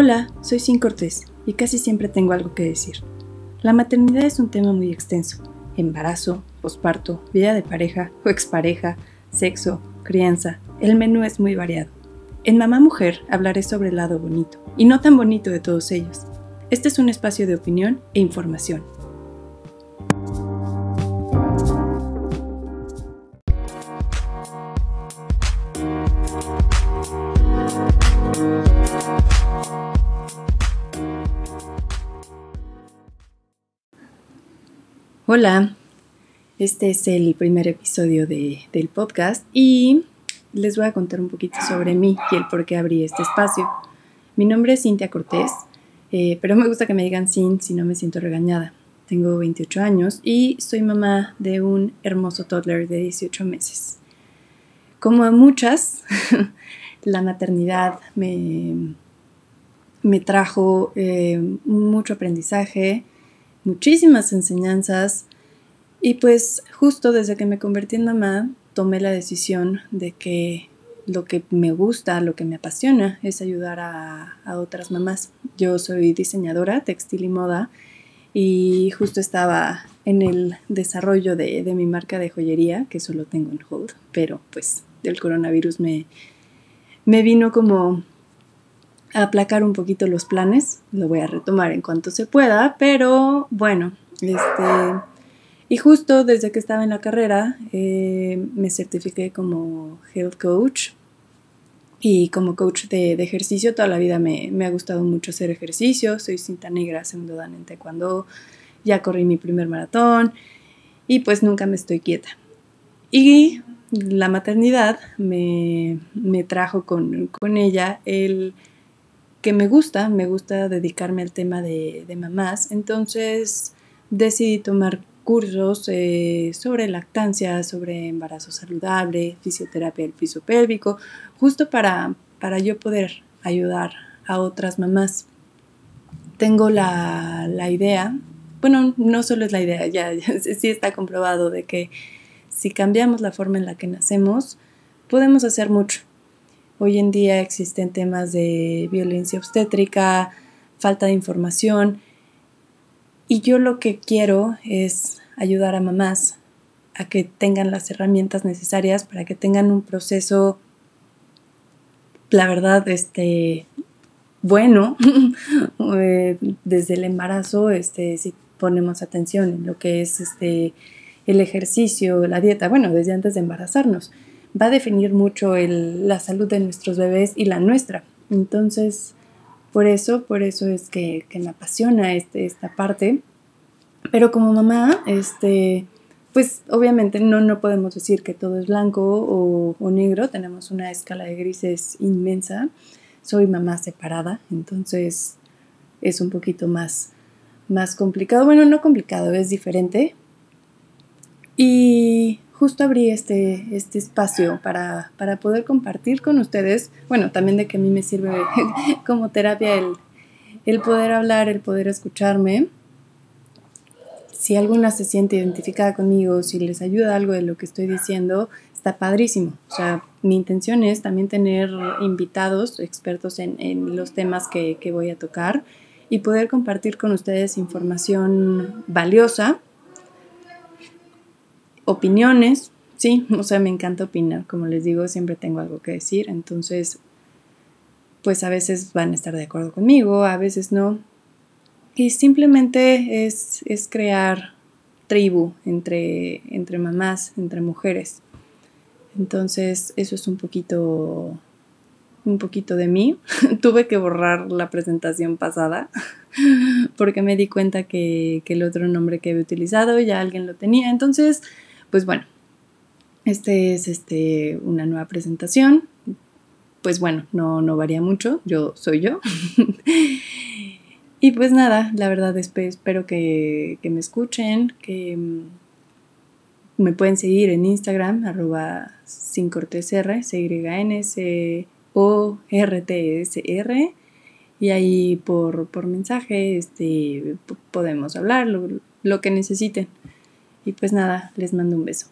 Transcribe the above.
Hola, soy Sin Cortés y casi siempre tengo algo que decir. La maternidad es un tema muy extenso. Embarazo, posparto, vida de pareja o expareja, sexo, crianza. El menú es muy variado. En Mamá Mujer hablaré sobre el lado bonito y no tan bonito de todos ellos. Este es un espacio de opinión e información Hola, este es el primer episodio del podcast y les voy a contar un poquito sobre mí y el por qué abrí este espacio. Mi nombre es Cintia Cortés, eh, pero me gusta que me digan Sin si no me siento regañada. Tengo 28 años y soy mamá de un hermoso toddler de 18 meses. Como a muchas, la maternidad me, me trajo eh, mucho aprendizaje, muchísimas enseñanzas y pues justo desde que me convertí en mamá tomé la decisión de que lo que me gusta, lo que me apasiona es ayudar a, otras mamás. Yo soy diseñadora textil y moda y justo estaba en el desarrollo de, de mi marca de joyería, que solo tengo en hold, pero pues el coronavirus me, me vino como aplacar un poquito los planes. Lo voy a retomar en cuanto se pueda, pero bueno, este... Y justo desde que estaba en la carrera eh, me certifiqué como health coach y como coach de, ejercicio. Toda la vida me, ha gustado mucho hacer ejercicio. Soy cinta negra, segundo dan en taekwondo. Ya corrí mi primer maratón y pues nunca me estoy quieta. Y la maternidad me, trajo con, con ella el que me gusta, me gusta dedicarme al tema de, mamás, entonces decidí tomar cursos eh, sobre lactancia, sobre embarazo saludable, fisioterapia del piso pélvico, justo para, para yo poder ayudar a otras mamás. Tengo la, la idea, bueno, no solo es la idea, ya, ya sí está comprobado de que si cambiamos la forma en la que nacemos, podemos hacer mucho. Hoy en día existen temas de violencia obstétrica, falta de información. Y yo lo que quiero es ayudar a mamás a que tengan las herramientas necesarias para que tengan un proceso, la verdad, este, bueno, eh, desde el embarazo, este, si ponemos atención en lo que es este, el ejercicio, la dieta, bueno, desde antes de embarazarnos va a definir mucho la salud de nuestros bebés y la nuestra. Entonces, por eso, por eso es que, me apasiona este, esta parte. Pero como mamá, este, pues obviamente no, no podemos decir que todo es blanco o, o negro, tenemos una escala de grises inmensa. Soy mamá separada, entonces es un poquito más, más complicado. Bueno, no complicado, es diferente. Y justo abrí este, este espacio para, poder compartir con ustedes, bueno, también de que a mí me sirve como terapia el, el poder hablar, el poder escucharme. Si alguna se siente identificada conmigo, si les ayuda algo de lo que estoy diciendo, está padrísimo. O sea, mi intención es también tener invitados, expertos en, en los temas que, que voy a tocar y poder compartir con ustedes información valiosa opiniones, sí, o sea, me encanta opinar, como les digo, siempre tengo algo que decir, entonces, pues a veces van a estar de acuerdo conmigo, a veces no. Y simplemente es, es crear tribu entre, entre mamás, entre mujeres. Entonces, eso es un poquito un poquito de mí. Tuve que borrar la presentación pasada porque me di cuenta que, que, el otro nombre que había utilizado ya alguien lo tenía. Entonces, pues bueno, este es este, una nueva presentación. Pues bueno, no, no varía mucho, yo soy yo. y pues nada, la verdad espero que, me escuchen, que mm, me pueden seguir en Instagram, arroba sin cortesr, c y n s o r t s r y ahí por, por mensaje este, podemos hablar lo que necesiten. Y pues nada, les mando un beso.